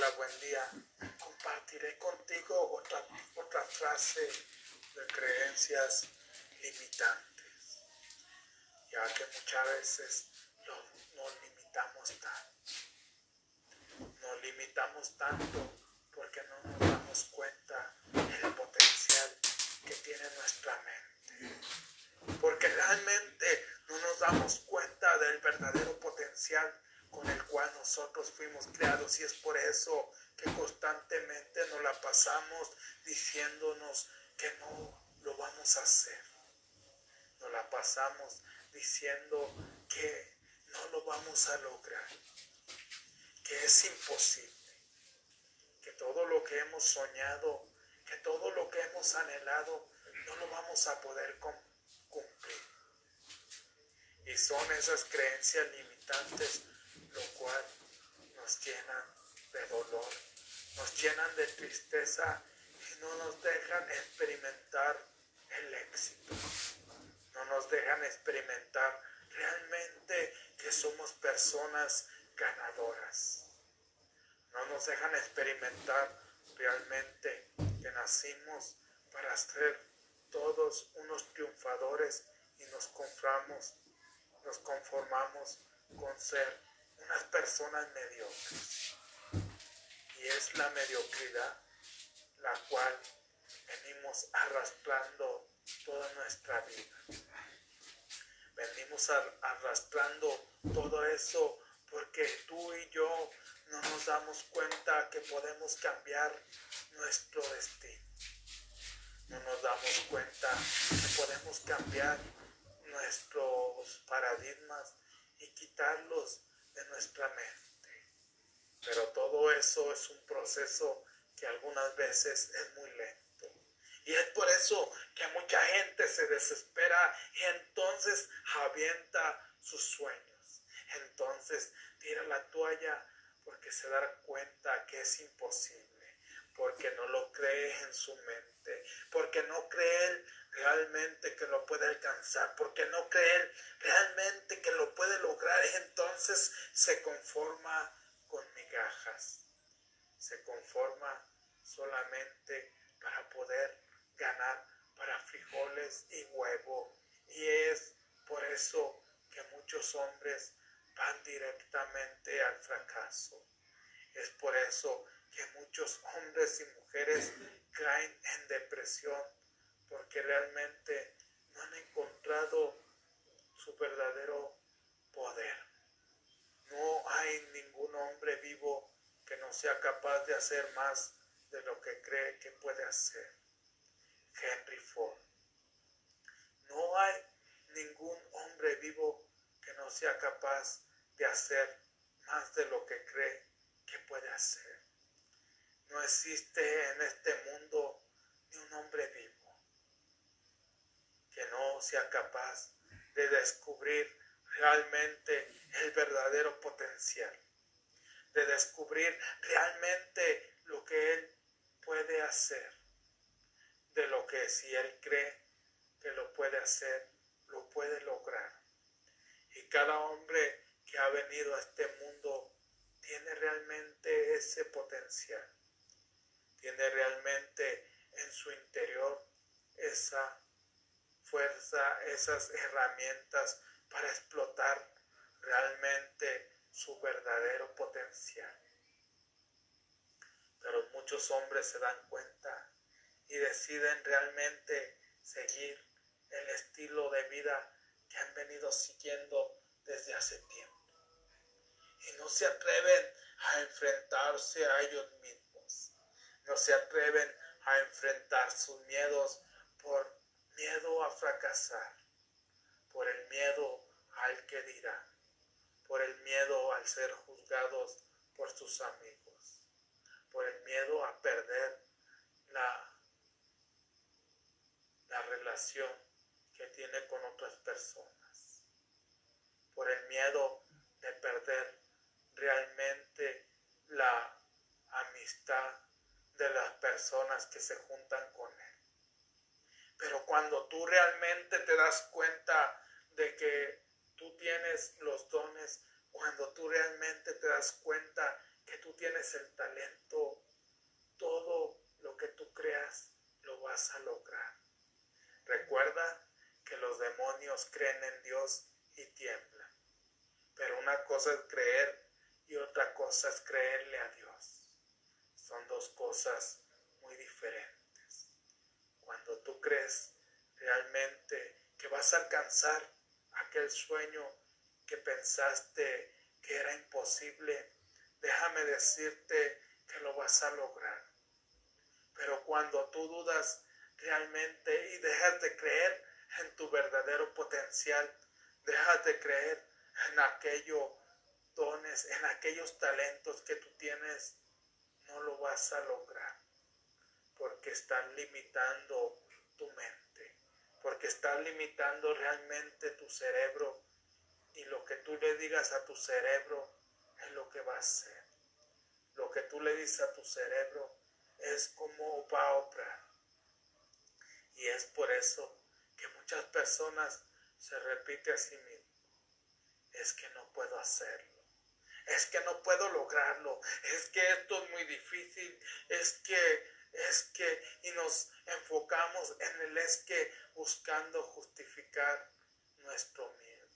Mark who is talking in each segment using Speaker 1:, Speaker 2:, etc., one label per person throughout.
Speaker 1: Buen día. Compartiré contigo otra, otra frase de creencias limitantes, ya que muchas veces nos limitamos tanto. Nos limitamos tanto porque no nos damos cuenta del potencial que tiene nuestra mente. Porque realmente no nos damos cuenta del verdadero potencial con el cual nosotros fuimos creados y es por eso que constantemente nos la pasamos diciéndonos que no lo vamos a hacer. Nos la pasamos diciendo que no lo vamos a lograr, que es imposible, que todo lo que hemos soñado, que todo lo que hemos anhelado, no lo vamos a poder cumplir. Y son esas creencias limitantes lo cual nos llenan de dolor, nos llenan de tristeza y no nos dejan experimentar el éxito, no nos dejan experimentar realmente que somos personas ganadoras, no nos dejan experimentar realmente que nacimos para ser todos unos triunfadores y nos conformamos, nos conformamos con ser unas personas mediocres. Y es la mediocridad la cual venimos arrastrando toda nuestra vida. Venimos arrastrando todo eso porque tú y yo no nos damos cuenta que podemos cambiar nuestro destino. No nos damos cuenta que podemos cambiar nuestros paradigmas y quitarlos de nuestra mente. Pero todo eso es un proceso que algunas veces es muy lento. Y es por eso que mucha gente se desespera y entonces avienta sus sueños. Entonces tira la toalla porque se da cuenta que es imposible, porque no lo cree en su mente, porque no cree realmente que lo puede alcanzar, porque no cree realmente que lo puede lograr entonces se conforma con migajas, se conforma solamente para poder ganar para frijoles y huevo. Y es por eso que muchos hombres van directamente al fracaso. Es por eso que muchos hombres y mujeres caen en depresión porque realmente no han encontrado su verdadero poder. No hay ningún hombre vivo que no sea capaz de hacer más de lo que cree que puede hacer. Henry Ford. No hay ningún hombre vivo que no sea capaz de hacer más de lo que cree que puede hacer. No existe en este mundo ni un hombre vivo que no sea capaz de descubrir realmente el verdadero potencial, de descubrir realmente lo que Él puede hacer, de lo que si Él cree que lo puede hacer, lo puede lograr. Y cada hombre que ha venido a este mundo tiene realmente ese potencial, tiene realmente en su interior esa esas herramientas para explotar realmente su verdadero potencial. Pero muchos hombres se dan cuenta y deciden realmente seguir el estilo de vida que han venido siguiendo desde hace tiempo. Y no se atreven a enfrentarse a ellos mismos. No se atreven a enfrentar sus miedos por miedo a fracasar, por el miedo al que dirán, por el miedo al ser juzgados por sus amigos, por el miedo a perder la, la relación que tiene con otras personas, por el miedo de perder realmente la amistad de las personas que se juntan con él. Pero cuando tú realmente te das cuenta de que tú tienes los dones, cuando tú realmente te das cuenta que tú tienes el talento, todo lo que tú creas lo vas a lograr. Recuerda que los demonios creen en Dios y tiemblan. Pero una cosa es creer y otra cosa es creerle a Dios. Son dos cosas muy diferentes. Cuando tú crees realmente que vas a alcanzar aquel sueño que pensaste que era imposible, déjame decirte que lo vas a lograr. Pero cuando tú dudas realmente y dejas de creer en tu verdadero potencial, dejas de creer en aquellos dones, en aquellos talentos que tú tienes, no lo vas a lograr. Porque están limitando tu mente, porque están limitando realmente tu cerebro y lo que tú le digas a tu cerebro es lo que va a hacer. Lo que tú le dices a tu cerebro es como va a operar. Y es por eso que muchas personas se repite a sí mismo. Es que no puedo hacerlo. Es que no puedo lograrlo. Es que esto es muy difícil. Es que, es que, y nos enfocamos en el es que buscando justificar nuestro miedo.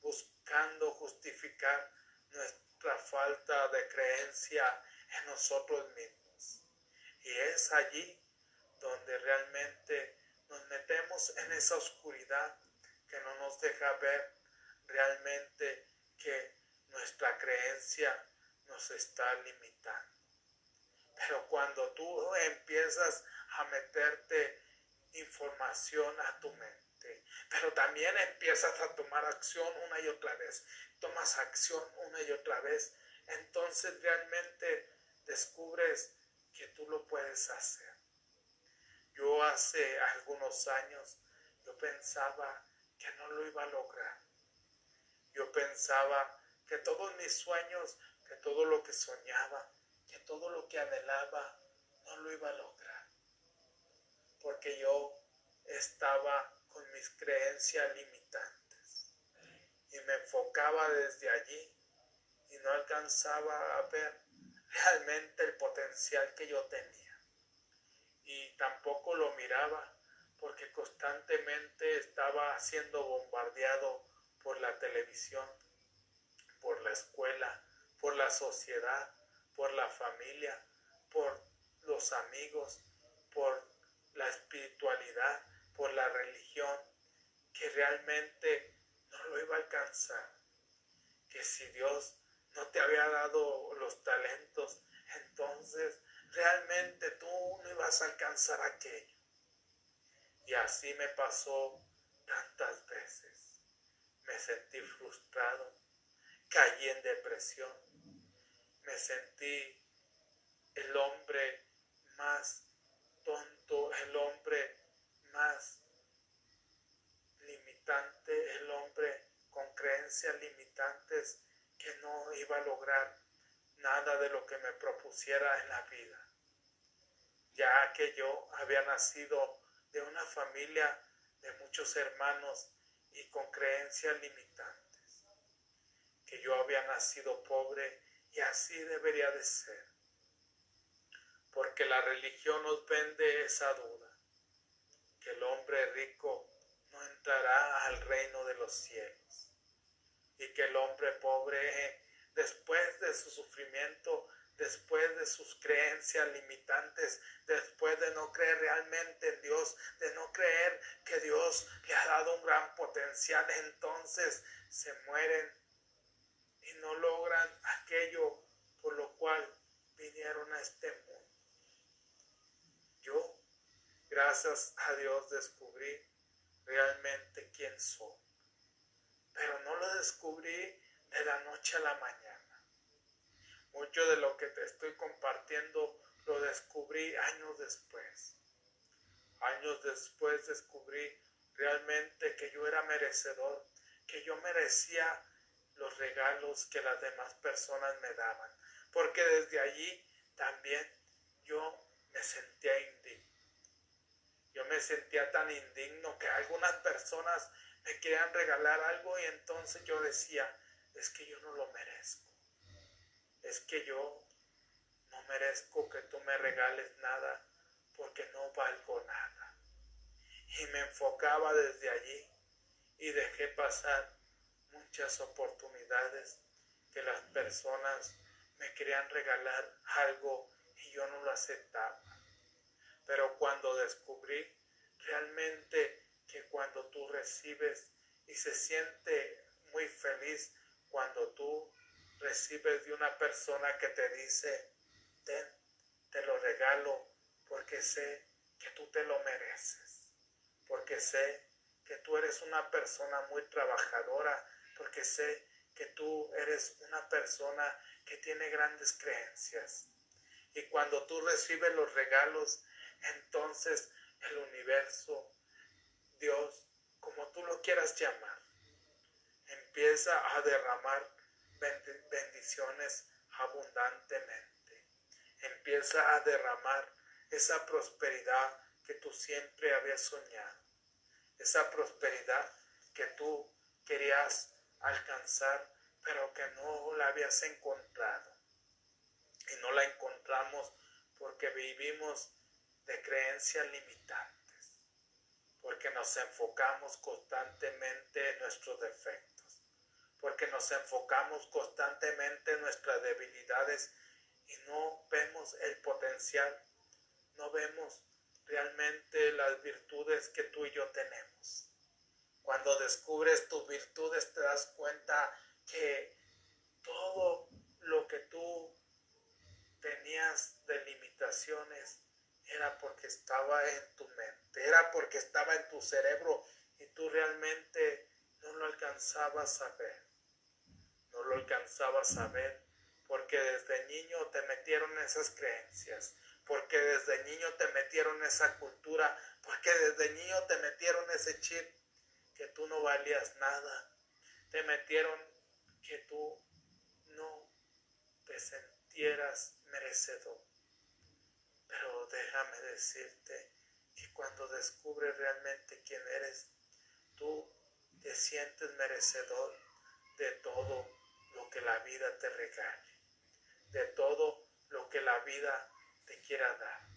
Speaker 1: Buscando justificar nuestra falta de creencia en nosotros mismos. Y es allí donde realmente nos metemos en esa oscuridad que no nos deja ver realmente que nuestra creencia nos está limitando. Pero cuando tú empiezas a meterte información a tu mente, pero también empiezas a tomar acción una y otra vez, tomas acción una y otra vez, entonces realmente descubres que tú lo puedes hacer. Yo hace algunos años, yo pensaba que no lo iba a lograr. Yo pensaba que todos mis sueños, que todo lo que soñaba, que todo lo que anhelaba, no lo iba a lograr. Porque yo estaba con mis creencias limitantes. Y me enfocaba desde allí y no alcanzaba a ver realmente el potencial que yo tenía. Y tampoco lo miraba porque constantemente estaba siendo bombardeado por la televisión, por la escuela, por la sociedad, por la familia, por los amigos, por la espiritualidad, por la religión, que realmente no lo iba a alcanzar. Que si Dios no te había dado los talentos, entonces realmente tú no ibas a alcanzar aquello. Y así me pasó tantas veces. Me sentí frustrado, caí en depresión, me sentí el hombre más tonto, el hombre más limitante, el hombre con creencias limitantes que no iba a lograr nada de lo que me propusiera en la vida, ya que yo había nacido de una familia de muchos hermanos y con creencias limitantes, que yo había nacido pobre y así debería de ser, porque la religión nos vende esa duda, que el hombre rico no entrará al reino de los cielos y que el hombre pobre, después de su sufrimiento, después de sus creencias limitantes, después de no creer realmente en Dios, de no creer que Dios le ha dado un gran potencial, entonces se mueren y no logran aquello por lo cual vinieron a este mundo. Yo, gracias a Dios, descubrí realmente quién soy pero no lo descubrí de la noche a la mañana. Mucho de lo que te estoy compartiendo lo descubrí años después. Años después descubrí realmente que yo era merecedor, que yo merecía los regalos que las demás personas me daban, porque desde allí también yo me sentía indigno. Yo me sentía tan indigno que algunas personas me querían regalar algo y entonces yo decía, es que yo no lo merezco. Es que yo no merezco que tú me regales nada porque no valgo nada. Y me enfocaba desde allí y dejé pasar muchas oportunidades que las personas me querían regalar algo y yo no lo aceptaba. Pero cuando descubrí realmente que cuando tú recibes y se siente muy feliz cuando tú recibes de una persona que te dice, ten, te lo regalo porque sé que tú te lo mereces, porque sé que tú eres una persona muy trabajadora, porque sé que tú eres una persona que tiene grandes creencias. Y cuando tú recibes los regalos, entonces el universo, Dios, como tú lo quieras llamar, empieza a derramar bendiciones abundantemente. Empieza a derramar esa prosperidad que tú siempre habías soñado. Esa prosperidad que tú querías alcanzar, pero que no la habías encontrado. Y no la encontramos porque vivimos de creencias limitantes, porque nos enfocamos constantemente en nuestros defectos, porque nos enfocamos constantemente en nuestras debilidades y no vemos el potencial, no vemos realmente las virtudes que tú y yo tenemos. Cuando descubres tus virtudes te das cuenta que todo lo que tú tenías de limitaciones era porque estaba en tu mente, era porque estaba en tu cerebro y tú realmente no lo alcanzabas a ver. No lo alcanzabas a ver porque desde niño te metieron esas creencias, porque desde niño te metieron esa cultura, porque desde niño te metieron ese chip que tú no valías nada, te metieron que tú no te sentieras merecedor. Pero déjame decirte que cuando descubres realmente quién eres, tú te sientes merecedor de todo lo que la vida te regale, de todo lo que la vida te quiera dar,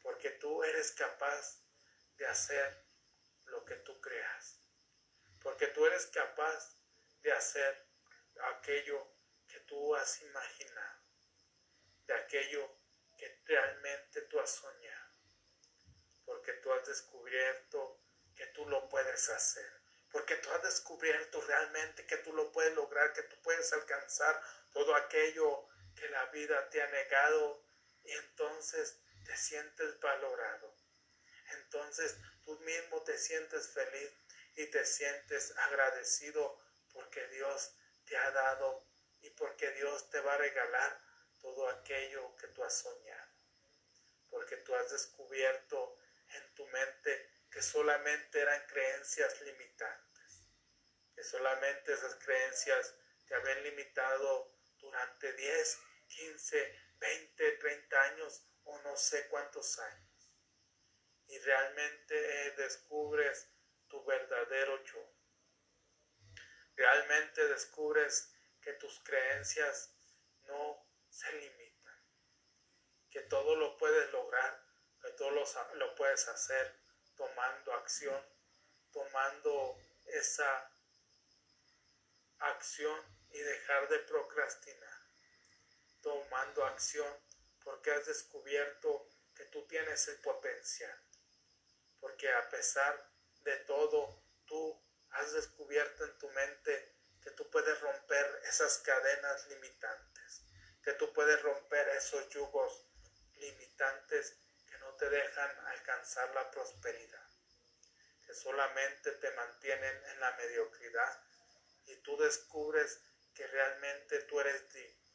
Speaker 1: porque tú eres capaz de hacer lo que tú creas, porque tú eres capaz de hacer aquello que tú has imaginado, de aquello que realmente tú has soñado, porque tú has descubierto que tú lo puedes hacer, porque tú has descubierto realmente que tú lo puedes lograr, que tú puedes alcanzar todo aquello que la vida te ha negado y entonces te sientes valorado. Entonces tú mismo te sientes feliz y te sientes agradecido porque Dios te ha dado y porque Dios te va a regalar todo aquello que tú has soñado. Porque tú has descubierto en tu mente que solamente eran creencias limitantes, que solamente esas creencias te habían limitado durante 10, 15, 20, 30 años o no sé cuántos años. Y realmente descubres tu verdadero yo. Realmente descubres que tus creencias no se limitan, que todo lo puedes lograr, que todo lo, lo puedes hacer tomando acción, tomando esa acción y dejar de procrastinar tomando acción porque has descubierto que tú tienes el potencial. Porque a pesar de todo, tú has descubierto en tu mente que tú puedes romper esas cadenas limitantes, que tú puedes romper esos yugos limitantes que no te dejan alcanzar la prosperidad, que solamente te mantienen en la mediocridad y tú descubres que realmente tú eres digno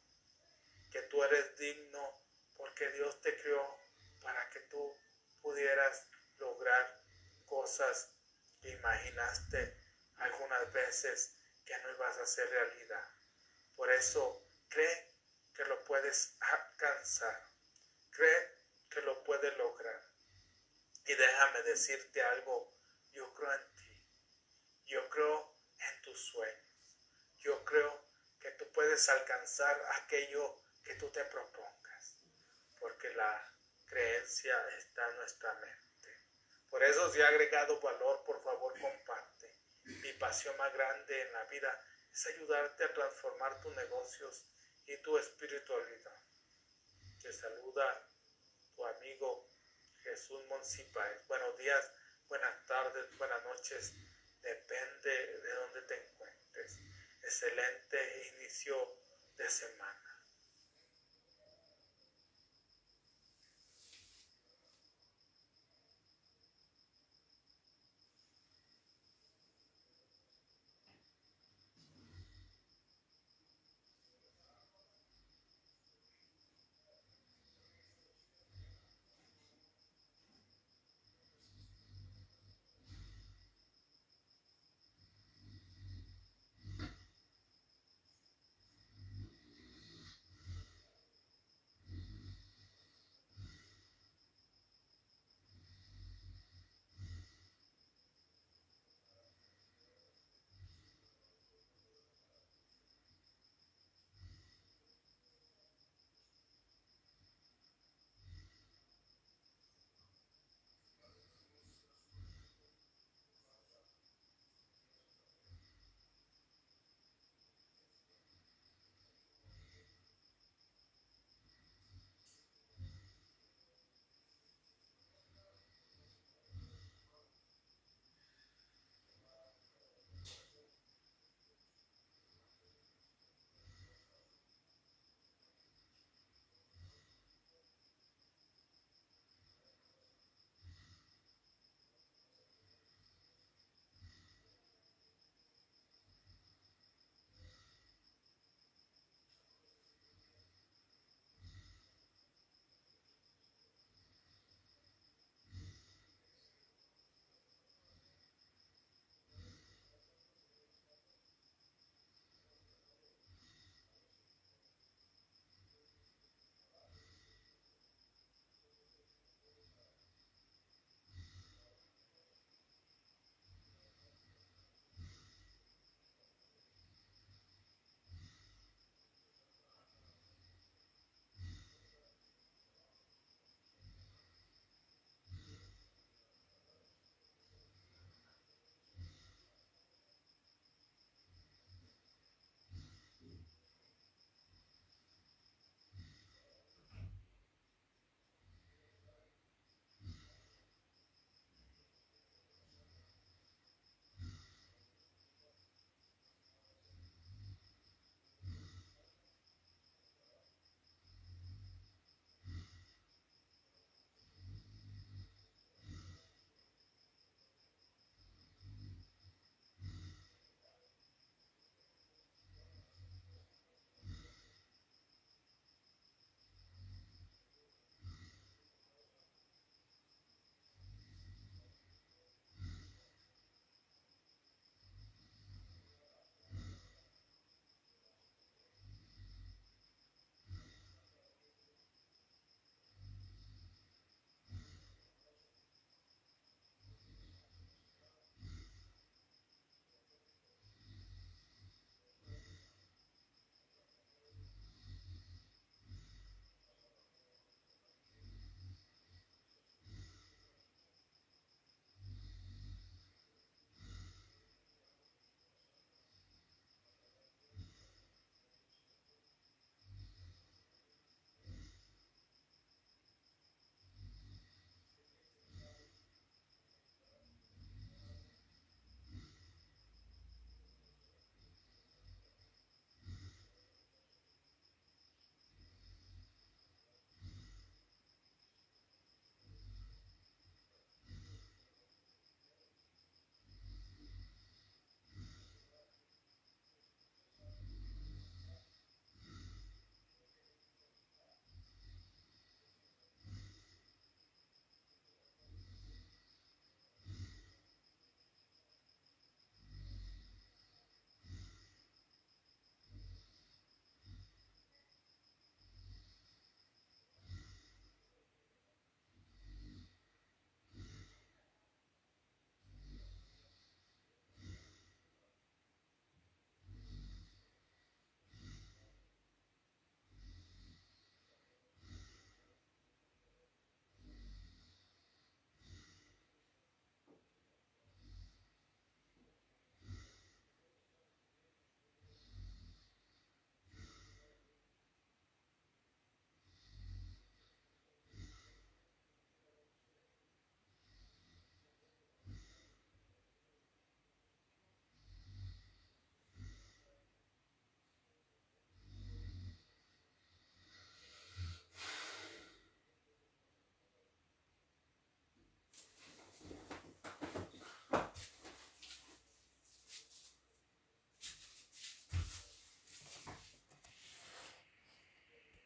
Speaker 1: que tú eres digno porque Dios te creó para que tú pudieras lograr cosas que imaginaste algunas veces que no ibas a hacer realidad. Por eso cree que lo puedes alcanzar. Cree que lo puedes lograr. Y déjame decirte algo, yo creo en ti. Yo creo en tus sueños. Yo creo que tú puedes alcanzar aquello que tú te propongas, porque la creencia está en nuestra mente. Por eso si ha agregado valor, por favor comparte. mi pasión más grande en la vida es ayudarte a transformar tus negocios y tu espiritualidad. Te saluda tu amigo Jesús Monsipáez. Buenos días, buenas tardes, buenas noches, depende de dónde te encuentres. Excelente inicio de semana.